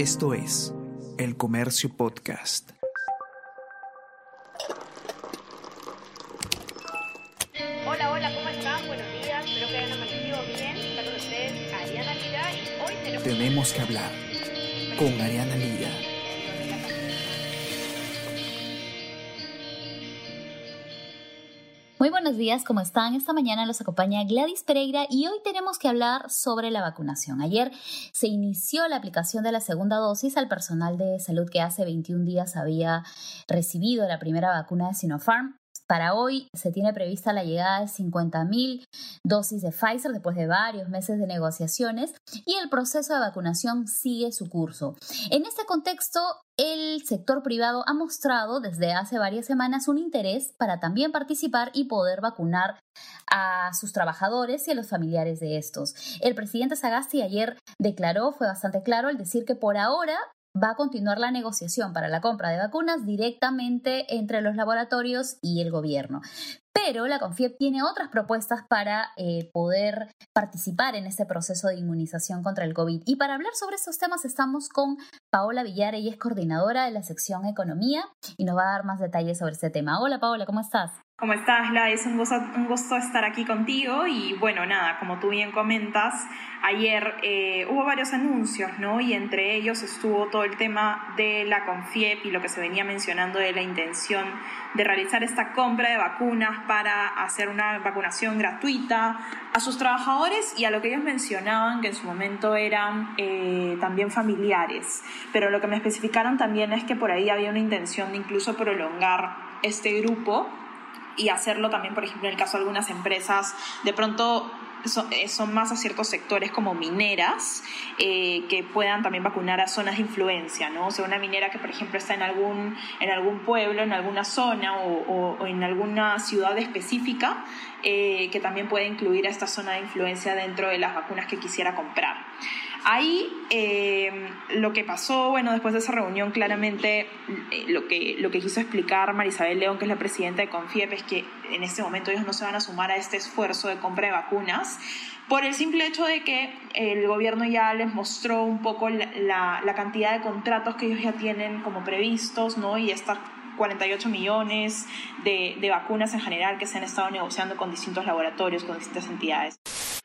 Esto es El Comercio Podcast. Hola, hola, ¿cómo están? Buenos días, espero que hayan amanecido bien. Está con ustedes Ariana Lira y hoy tenemos... Tenemos que hablar con Ariana Lira. Buenos días, ¿cómo están? Esta mañana los acompaña Gladys Pereira y hoy tenemos que hablar sobre la vacunación. Ayer se inició la aplicación de la segunda dosis al personal de salud que hace 21 días había recibido la primera vacuna de Sinopharm. Para hoy se tiene prevista la llegada de 50.000 dosis de Pfizer después de varios meses de negociaciones y el proceso de vacunación sigue su curso. En este contexto, el sector privado ha mostrado desde hace varias semanas un interés para también participar y poder vacunar a sus trabajadores y a los familiares de estos. El presidente Sagasti ayer declaró, fue bastante claro, al decir que por ahora va a continuar la negociación para la compra de vacunas directamente entre los laboratorios y el gobierno. Pero la CONFIEP tiene otras propuestas para eh, poder participar en este proceso de inmunización contra el COVID. Y para hablar sobre estos temas estamos con Paola Villar, ella es coordinadora de la sección Economía y nos va a dar más detalles sobre este tema. Hola Paola, ¿cómo estás? ¿Cómo estás, La? Es un gusto, un gusto estar aquí contigo y bueno, nada, como tú bien comentas, ayer eh, hubo varios anuncios, ¿no? Y entre ellos estuvo todo el tema de la CONFIEP y lo que se venía mencionando de la intención de realizar esta compra de vacunas para hacer una vacunación gratuita a sus trabajadores y a lo que ellos mencionaban que en su momento eran eh, también familiares. Pero lo que me especificaron también es que por ahí había una intención de incluso prolongar este grupo y hacerlo también, por ejemplo, en el caso de algunas empresas, de pronto eh, son, más a ciertos sectores como mineras eh, que puedan también vacunar a zonas de influencia, ¿no? O sea, una minera que, por ejemplo, está en algún, en algún pueblo, en alguna zona o, en alguna ciudad específica, eh, que también puede incluir a esta zona de influencia dentro de las vacunas que quisiera comprar. Ahí eh, lo que pasó, bueno, después de esa reunión, claramente eh, lo, que, lo que quiso explicar Marisabel León, que es la presidenta de Confiep, es que en este momento ellos no se van a sumar a este esfuerzo de compra de vacunas por el simple hecho de que el gobierno ya les mostró un poco la, la, cantidad de contratos que ellos ya tienen como previstos, ¿no? Y estas 48 millones de, de vacunas en general que se han estado negociando con distintos laboratorios, con distintas entidades.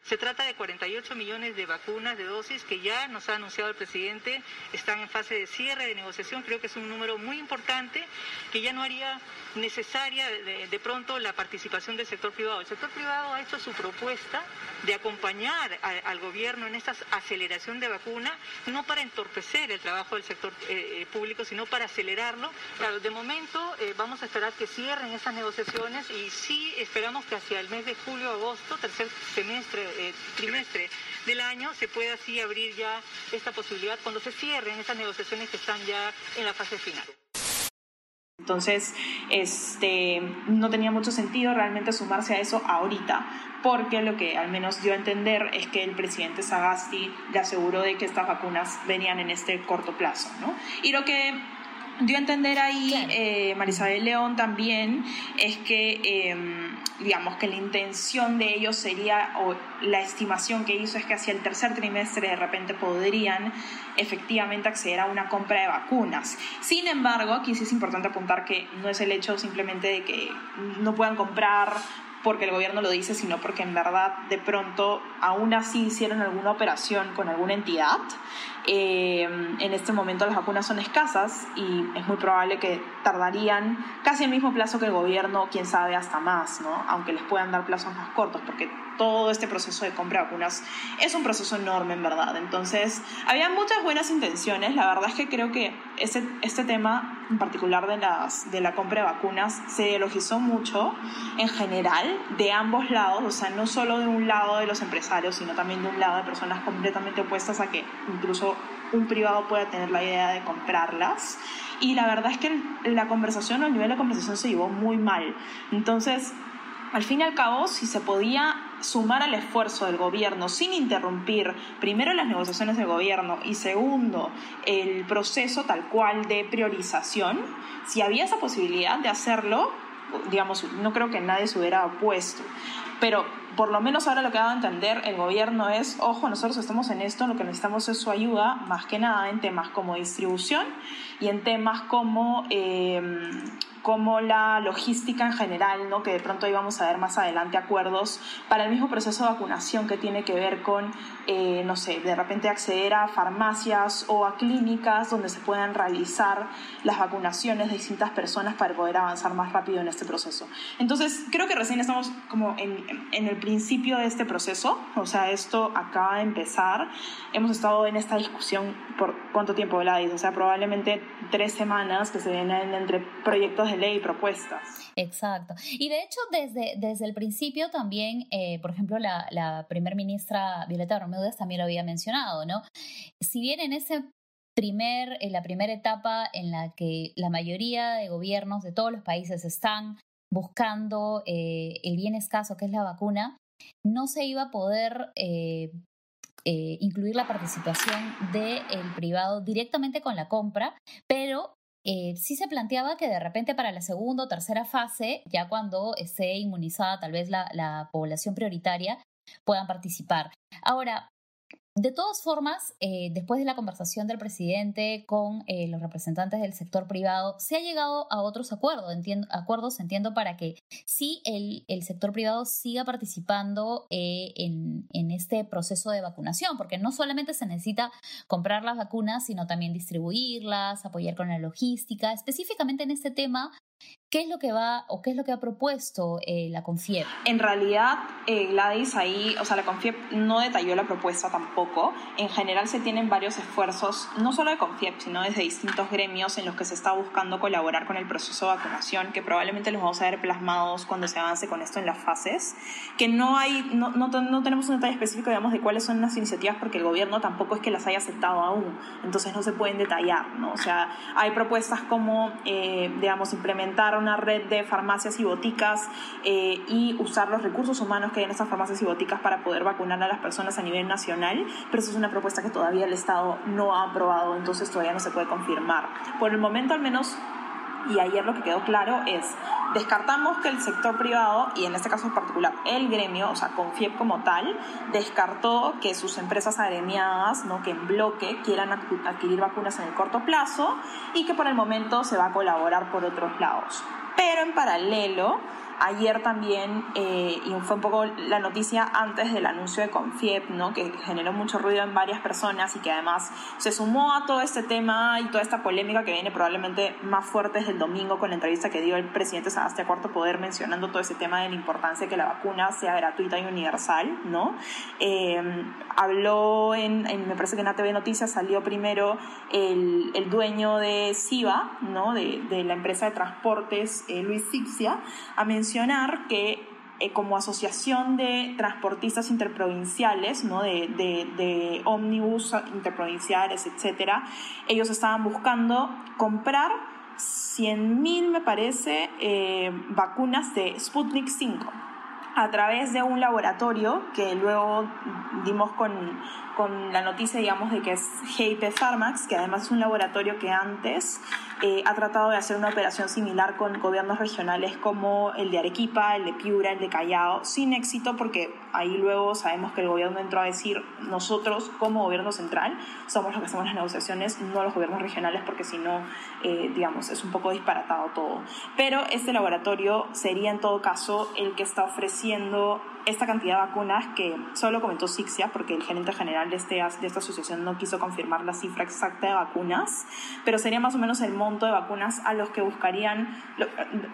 Se trata de 48 millones de vacunas, de dosis, que ya nos ha anunciado el presidente, están en fase de cierre, de negociación. Creo que es un número muy importante que ya no haría necesaria de, pronto la participación del sector privado. El sector privado ha hecho su propuesta de acompañar al gobierno en esta aceleración de vacuna, no para entorpecer el trabajo del sector eh, eh, público, sino para acelerarlo. Claro, de momento eh, vamos a esperar que cierren esas negociaciones y sí esperamos que hacia el mes de julio, agosto, tercer semestre, trimestre del año, se pueda así abrir ya esta posibilidad cuando se cierren esas negociaciones que están ya en la fase final. Entonces, este, no tenía mucho sentido realmente sumarse a eso ahorita, porque lo que al menos dio a entender es que el presidente Sagasti le aseguró de que estas vacunas venían en este corto plazo, ¿no? Y lo que dio a entender ahí eh, Marisabel León también es que, em, digamos, que la intención de ellos sería, o la estimación que hizo es que hacia el tercer trimestre de repente podrían efectivamente acceder a una compra de vacunas. Sin embargo, aquí sí es importante apuntar que no es el hecho simplemente de que no puedan comprar porque el gobierno lo dice, sino porque en verdad de pronto aún así hicieron alguna operación con alguna entidad. Eh, en este momento las vacunas son escasas y es muy probable que tardarían casi el mismo plazo que el gobierno, quién sabe, hasta más, ¿no? aunque les puedan dar plazos más cortos, porque todo este proceso de compra de vacunas es un proceso enorme, en verdad. Entonces, había muchas buenas intenciones. La verdad es que creo que este, este tema, en particular de, las, de la compra de vacunas, se elogizó mucho en general, de ambos lados, o sea, no solo de un lado de los empresarios, sino también de un lado de personas completamente opuestas a que incluso un privado pueda tener la idea de comprarlas. Y la verdad es que la conversación o el nivel de conversación se llevó muy mal. Entonces, al fin y al cabo, si se podía sumar al esfuerzo del gobierno sin interrumpir, primero las negociaciones del gobierno y segundo, el proceso tal cual de priorización, si había esa posibilidad de hacerlo, digamos, no creo que nadie se hubiera opuesto. Pero por lo menos ahora lo que ha dado a entender el gobierno es, ojo, nosotros estamos en esto, lo que necesitamos es su ayuda, más que nada en temas como distribución y en temas como... Eh, como la logística en general, ¿no? que de pronto íbamos a ver más adelante acuerdos para el mismo proceso de vacunación que tiene que ver con, eh, no sé, de repente acceder a farmacias o a clínicas donde se puedan realizar las vacunaciones de distintas personas para poder avanzar más rápido en este proceso. Entonces, creo que recién estamos como en, en el principio de este proceso, o sea, esto acaba de empezar. Hemos estado en esta discusión por cuánto tiempo, Gladys, o sea, probablemente tres semanas que se vienen entre proyectos de ley y propuestas. Exacto. Y de hecho, desde, desde el principio también, eh, por ejemplo, la, la primer ministra Violeta Bermúdez también lo había mencionado, ¿no? Si bien en ese primer, en la primera etapa en la que la mayoría de gobiernos de todos los países están buscando eh, el bien escaso que es la vacuna, no se iba a poder eh, incluir la participación del privado directamente con la compra, pero eh, sí se planteaba que de repente para la segunda o tercera fase, ya cuando esté inmunizada tal vez la, la población prioritaria, puedan participar. Ahora, de todas formas, eh, después de la conversación del presidente con eh, los representantes del sector privado, se ha llegado a otros acuerdos, entiendo, acuerdos, entiendo, para que sí el, el sector privado siga participando eh, en, en, este proceso de vacunación, porque no solamente se necesita comprar las vacunas, sino también distribuirlas, apoyar con la logística. Específicamente en este tema, ¿Qué es lo que va o qué es lo que ha propuesto eh, la CONFIEP? En realidad, eh, Gladys ahí, o sea, la CONFIEP no detalló la propuesta tampoco. En general se tienen varios esfuerzos, no solo de CONFIEP, sino desde distintos gremios en los que se está buscando colaborar con el proceso de vacunación, que probablemente los vamos a ver plasmados cuando se avance con esto en las fases. Que no hay, no, no, no tenemos un detalle específico, digamos, de cuáles son las iniciativas, porque el gobierno tampoco es que las haya aceptado aún. Entonces no se pueden detallar, ¿no? O sea, hay propuestas como, eh, digamos, implementar una red de farmacias y boticas eh, y usar los recursos humanos que hay en esas farmacias y boticas para poder vacunar a las personas a nivel nacional, pero eso es una propuesta que todavía el Estado no ha aprobado, entonces todavía no se puede confirmar. Por el momento al menos y ayer lo que quedó claro es, descartamos que el sector privado, y en este caso en particular el gremio, o sea, Confiep como tal, descartó que sus empresas agremiadas, ¿no? que en bloque quieran adquirir vacunas en el corto plazo y que por el momento se va a colaborar por otros lados. Pero en paralelo, Ayer también, eh, y fue un poco la noticia antes del anuncio de Confiep, ¿no? que generó mucho ruido en varias personas y que además se sumó a todo este tema y toda esta polémica que viene probablemente más fuerte desde el domingo con la entrevista que dio el presidente Sebastián Cuarto Poder mencionando todo ese tema de la importancia de que la vacuna sea gratuita y universal. ¿no? Eh, habló en, me parece que en ATV Noticias salió primero el, el dueño de SIVA, ¿no? de, de la empresa de transportes, eh, Luis Sixia, a mencionar mencionar que eh, como asociación de transportistas interprovinciales, ¿no? de, de, de ómnibus interprovinciales, etcétera, ellos estaban buscando comprar 100.000, me parece, eh, vacunas de Sputnik 5 a través de un laboratorio que luego dimos con, con la noticia, digamos, de que es GIP Pharmax, que además es un laboratorio que antes eh, ha tratado de hacer una operación similar con gobiernos regionales como el de Arequipa, el de Piura, el de Callao, sin éxito porque ahí luego sabemos que el gobierno entró a decir nosotros como gobierno central somos los que hacemos las negociaciones, no los gobiernos regionales porque si no, eh, digamos, es un poco disparatado todo. Pero este laboratorio sería en todo caso el que está ofreciendo esta cantidad de vacunas que solo comentó Sixia, porque el gerente general de, este, de esta asociación no quiso confirmar la cifra exacta de vacunas, pero sería más o menos el monto de vacunas a los que buscarían,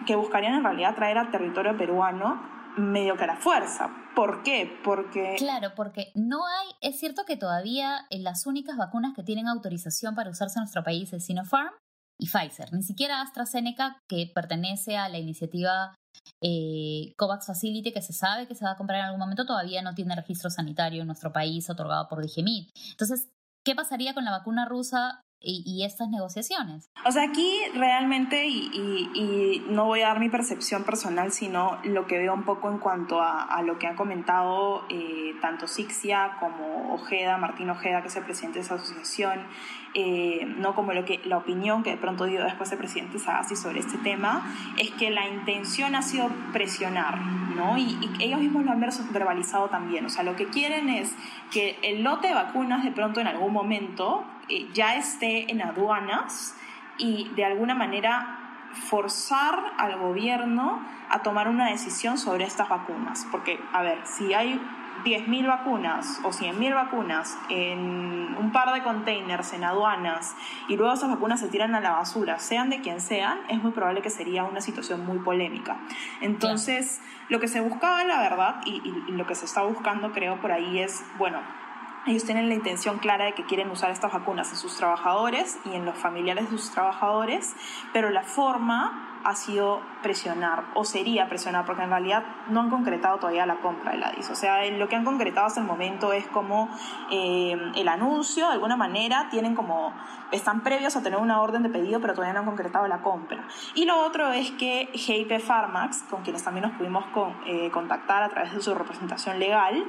que buscarían en realidad traer al territorio peruano medio que a la fuerza. ¿Por qué? Porque... Claro, porque no hay, es cierto que todavía las únicas vacunas que tienen autorización para usarse en nuestro país es Sinopharm y Pfizer, ni siquiera AstraZeneca, que pertenece a la iniciativa eh, COVAX Facility, que se sabe que se va a comprar en algún momento, todavía no tiene registro sanitario en nuestro país otorgado por DGMIT. Entonces, ¿qué pasaría con la vacuna rusa y, estas negociaciones? O sea, aquí realmente, y, no voy a dar mi percepción personal, sino lo que veo un poco en cuanto a, lo que han comentado eh, tanto Sixia como Ojeda, Martín Ojeda, que es el presidente de esa asociación, eh, no como lo que, la opinión que de pronto dio después el presidente Sagasti sobre este tema, es que la intención ha sido presionar, ¿no? Y, y ellos mismos lo han verbalizado también. O sea, lo que quieren es que el lote de vacunas de pronto en algún momento eh, ya esté en aduanas y de alguna manera forzar al gobierno a tomar una decisión sobre estas vacunas. Porque, a ver, si hay 10.000 vacunas o 100.000 vacunas en un par de containers en aduanas y luego esas vacunas se tiran a la basura, sean de quien sean, es muy probable que sería una situación muy polémica. Entonces, lo que se buscaba, la verdad, y, y lo que se está buscando, creo, por ahí es, bueno, ellos tienen la intención clara de que quieren usar estas vacunas en sus trabajadores y en los familiares de sus trabajadores, pero la forma ha sido presionar, o sería presionar, porque en realidad no han concretado todavía la compra de la DIS. O sea, lo que han concretado hasta el momento es como eh, el anuncio, de alguna manera, tienen como, están previos a tener una orden de pedido, pero todavía no han concretado la compra. Y lo otro es que GIP Pharmax, con quienes también nos pudimos eh, contactar a través de su representación legal,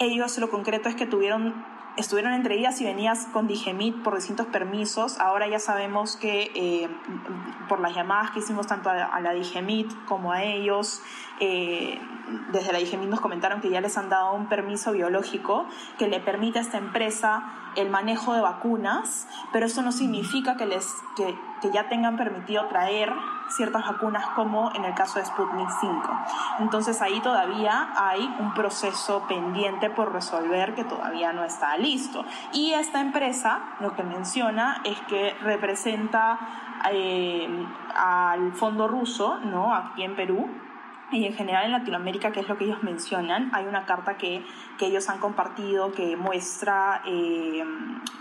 ellos lo concreto es que tuvieron estuvieron entre días y venías con Digemit por distintos permisos. Ahora ya sabemos que eh, por las llamadas que hicimos tanto a, la Digemit como a ellos, eh, desde la Digemit nos comentaron que ya les han dado un permiso biológico que le permite a esta empresa el manejo de vacunas, pero eso no significa que, les, que ya tengan permitido traer ciertas vacunas como en el caso de Sputnik 5. Entonces ahí todavía hay un proceso pendiente por resolver que todavía no está listo. Y esta empresa lo que menciona es que representa eh, al fondo ruso, ¿no? Aquí en Perú, y en general en Latinoamérica, que es lo que ellos mencionan, hay una carta que, que ellos han compartido que muestra, eh,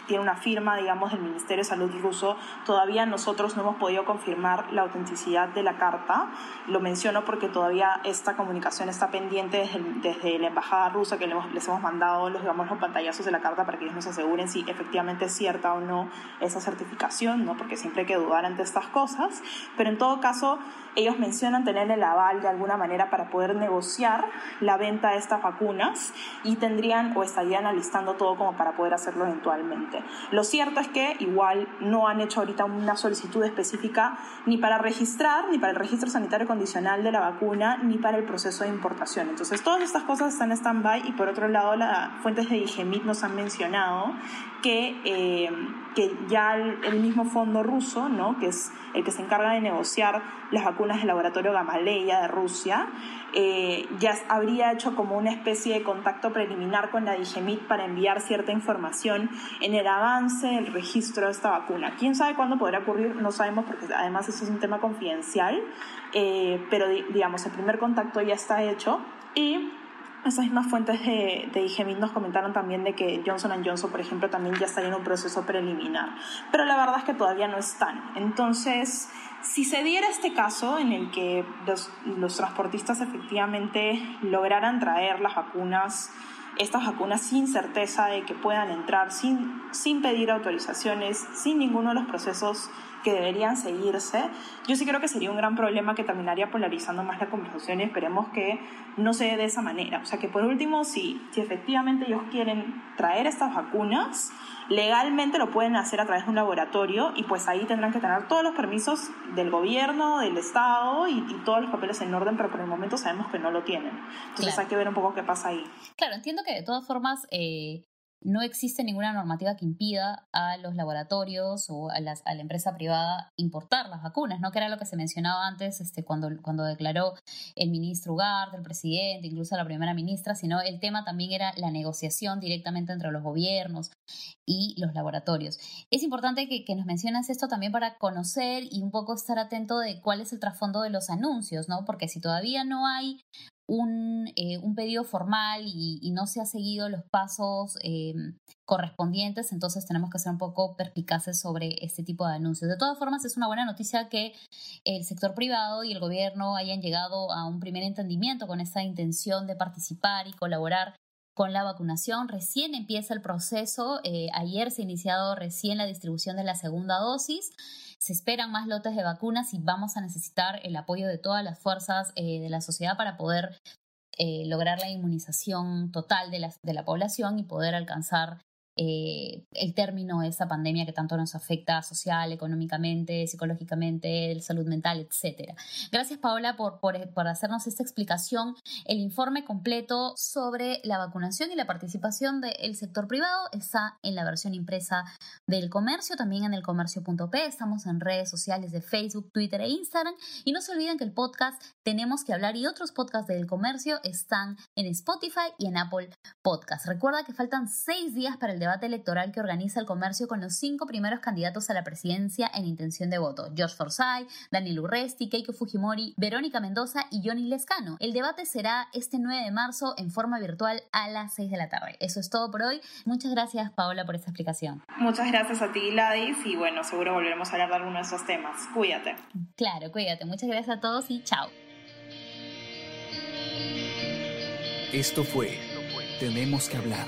tiene una firma, digamos, del Ministerio de Salud ruso. Todavía nosotros no hemos podido confirmar la autenticidad de la carta. Lo menciono porque todavía esta comunicación está pendiente desde, desde la embajada rusa que les hemos, mandado los, digamos, los pantallazos de la carta para que ellos nos aseguren si efectivamente es cierta o no esa certificación, ¿no? porque siempre hay que dudar ante estas cosas. Pero en todo caso, ellos mencionan tener el aval de alguna manera para poder negociar la venta de estas vacunas y tendrían o estarían alistando todo como para poder hacerlo eventualmente. Lo cierto es que igual no han hecho ahorita una solicitud específica ni para registrar, ni para el registro sanitario condicional de la vacuna, ni para el proceso de importación. Entonces todas estas cosas están en stand-by y por otro lado las fuentes de IGEMIT nos han mencionado que, eh, que ya el, mismo fondo ruso, ¿no? que es el que se encarga de negociar las vacunas del laboratorio Gamaleya de Rusia, eh, ya habría hecho como una especie de contacto preliminar con la Digemit para enviar cierta información en el avance del registro de esta vacuna. ¿Quién sabe cuándo podrá ocurrir? No sabemos porque además eso es un tema confidencial, eh, pero digamos, el primer contacto ya está hecho y esas mismas fuentes de, de nos comentaron también de que Johnson Johnson, por ejemplo, también ya estaría en un proceso preliminar. Pero la verdad es que todavía no están. Entonces, si se diera este caso en el que los, los transportistas efectivamente lograran traer las vacunas, estas vacunas sin certeza de que puedan entrar, sin, sin pedir autorizaciones, sin ninguno de los procesos que deberían seguirse, yo sí creo que sería un gran problema que terminaría polarizando más la conversación y esperemos que no se dé de esa manera. O sea, que por último, si, si efectivamente ellos quieren traer estas vacunas, legalmente lo pueden hacer a través de un laboratorio y pues ahí tendrán que tener todos los permisos del gobierno, del Estado y, todos los papeles en orden, pero por el momento sabemos que no lo tienen. Entonces hay que ver un poco qué pasa ahí. Claro, entiendo que de todas formas eh, no existe ninguna normativa que impida a los laboratorios o a, la empresa privada importar las vacunas, ¿no? Que era lo que se mencionaba antes este, cuando, cuando declaró el ministro Ugarte, el presidente, incluso la primera ministra, sino el tema también era la negociación directamente entre los gobiernos y los laboratorios. Es importante que, que nos mencionas esto también para conocer y un poco estar atento de cuál es el trasfondo de los anuncios, ¿no? Porque si todavía no hay un, eh, un pedido formal y, no se ha seguido los pasos eh, correspondientes, entonces tenemos que ser un poco perspicaces sobre este tipo de anuncios. De todas formas, es una buena noticia que el sector privado y el gobierno hayan llegado a un primer entendimiento con esta intención de participar y colaborar con la vacunación. Recién empieza el proceso. Eh, ayer se ha iniciado recién la distribución de la segunda dosis. Se esperan más lotes de vacunas y vamos a necesitar el apoyo de todas las fuerzas eh, de la sociedad para poder eh, lograr la inmunización total de de la población y poder alcanzar eh, el término de esa pandemia que tanto nos afecta social, económicamente, psicológicamente, salud mental, etc. Gracias Paola por, por, hacernos esta explicación. El informe completo sobre la vacunación y la participación del sector privado está en la versión impresa del comercio, también en el comercio.p. Estamos en redes sociales de Facebook, Twitter e Instagram. Y no se olviden que el podcast Tenemos que hablar y otros podcasts del comercio están en Spotify y en Apple Podcast. Recuerda que faltan seis días para el debate electoral que organiza el comercio con los cinco primeros candidatos a la presidencia en intención de voto. George Forsyth, Daniel Urresti, Keiko Fujimori, Verónica Mendoza y Johnny Lescano. El debate será este 9 de marzo en forma virtual a las 6 de la tarde. Eso es todo por hoy. Muchas gracias, Paola, por esta explicación. Muchas gracias a ti, Ladis, y bueno, seguro volveremos a hablar de alguno de esos temas. Cuídate. Claro, cuídate. Muchas gracias a todos y chao. Esto fue Tenemos que hablar